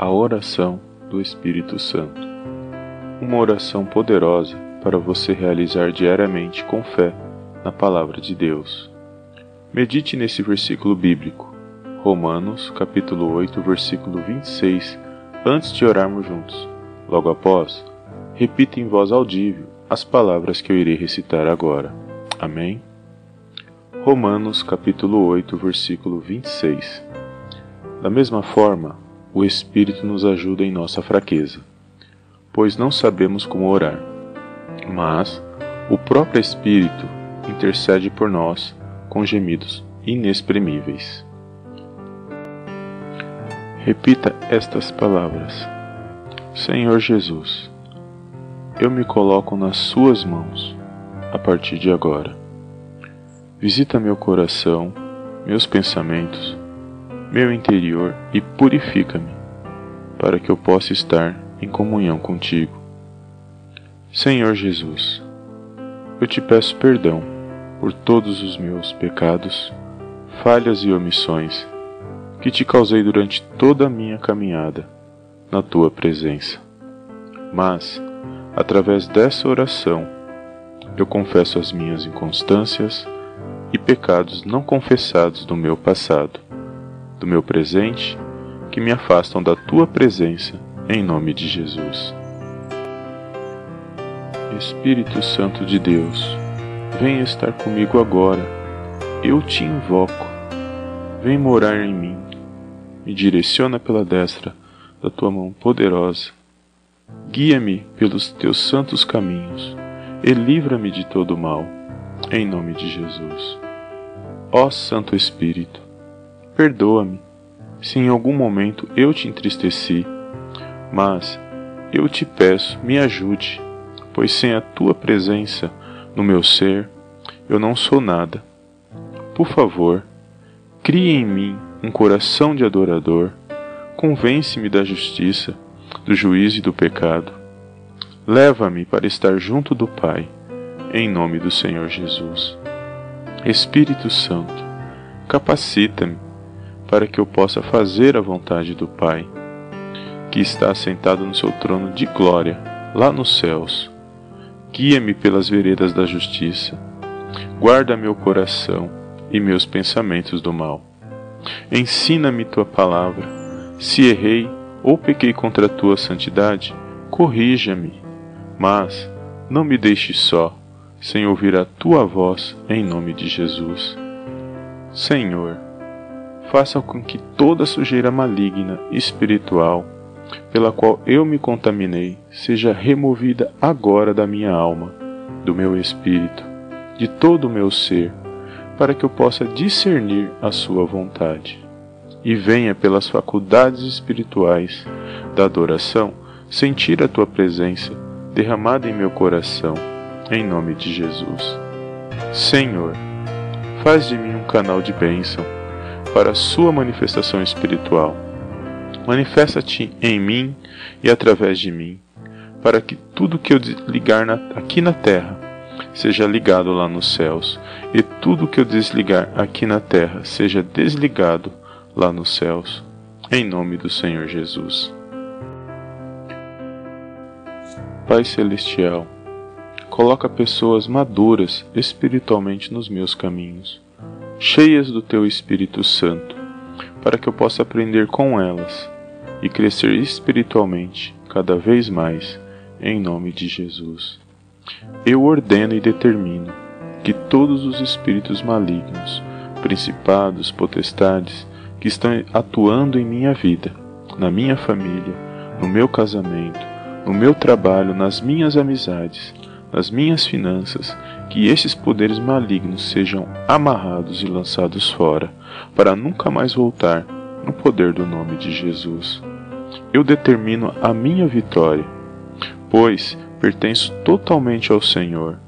A oração do Espírito Santo. Uma oração poderosa para você realizar diariamente com fé na palavra de Deus. Medite nesse versículo bíblico, Romanos, capítulo 8, versículo 26, antes de orarmos juntos. Logo após, repita em voz audível as palavras que eu irei recitar agora. Amém? Romanos capítulo 8, versículo 26. Da mesma forma, o Espírito nos ajuda em nossa fraqueza, pois não sabemos como orar, mas o próprio Espírito intercede por nós com gemidos inexprimíveis. Repita estas palavras: Senhor Jesus, eu me coloco nas Suas mãos a partir de agora. Visita meu coração, meus pensamentos, meu interior e purifica-me, para que eu possa estar em comunhão contigo. Senhor Jesus, eu te peço perdão por todos os meus pecados, falhas e omissões que te causei durante toda a minha caminhada na tua presença. Mas, através dessa oração, eu confesso as minhas inconstâncias, e pecados não confessados do meu passado, do meu presente, que me afastam da tua presença, em nome de Jesus. Espírito Santo de Deus, venha estar comigo agora. Eu te invoco. Vem morar em mim. Me direciona pela destra da tua mão poderosa. Guia-me pelos teus santos caminhos e livra-me de todo mal em nome de Jesus. Ó Santo Espírito, perdoa-me se em algum momento eu te entristeci, mas eu te peço, me ajude, pois sem a tua presença no meu ser, eu não sou nada. Por favor, crie em mim um coração de adorador, convence-me da justiça, do juízo e do pecado. Leva-me para estar junto do Pai em nome do Senhor Jesus. Espírito Santo, capacita-me para que eu possa fazer a vontade do Pai, que está sentado no seu trono de glória, lá nos céus. Guia-me pelas veredas da justiça. Guarda meu coração e meus pensamentos do mal. Ensina-me tua palavra. Se errei ou pequei contra a tua santidade, corrija-me. Mas não me deixe só sem ouvir a tua voz em nome de Jesus. Senhor, faça com que toda sujeira maligna espiritual pela qual eu me contaminei seja removida agora da minha alma, do meu espírito, de todo o meu ser, para que eu possa discernir a Sua vontade. E venha pelas faculdades espirituais da adoração sentir a Tua presença derramada em meu coração em nome de Jesus. Senhor, faz de mim um canal de bênção para a sua manifestação espiritual. Manifesta-te em mim e através de mim, para que tudo que eu ligar na, aqui na terra seja ligado lá nos céus, e tudo que eu desligar aqui na terra seja desligado lá nos céus. Em nome do Senhor Jesus. Pai Celestial, Coloca pessoas maduras espiritualmente nos meus caminhos, cheias do teu Espírito Santo, para que eu possa aprender com elas e crescer espiritualmente cada vez mais, em nome de Jesus. Eu ordeno e determino que todos os espíritos malignos, principados, potestades, que estão atuando em minha vida, na minha família, no meu casamento, no meu trabalho, nas minhas amizades, nas minhas finanças, que esses poderes malignos sejam amarrados e lançados fora, para nunca mais voltar no poder do nome de Jesus. Eu determino a minha vitória, pois pertenço totalmente ao Senhor.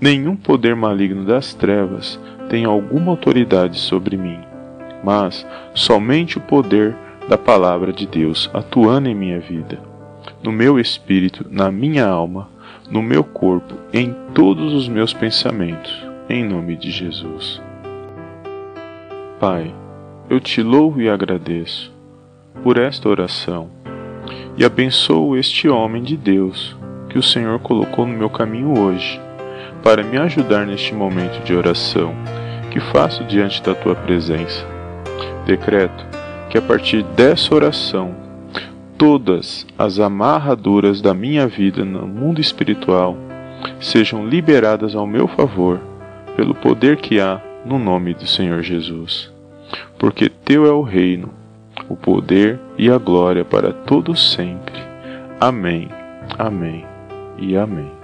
Nenhum poder maligno das trevas tem alguma autoridade sobre mim, mas somente o poder da palavra de Deus atuando em minha vida, no meu espírito, na minha alma no meu corpo, em todos os meus pensamentos, em nome de Jesus. Pai, eu te louvo e agradeço por esta oração e abençoo este homem de Deus que o Senhor colocou no meu caminho hoje, para me ajudar neste momento de oração que faço diante da tua presença. Decreto que a partir dessa oração, todas as amarraduras da minha vida no mundo espiritual sejam liberadas ao meu favor pelo poder que há no nome do Senhor Jesus. Porque teu é o reino, o poder e a glória para todos sempre. Amém. Amém e amém.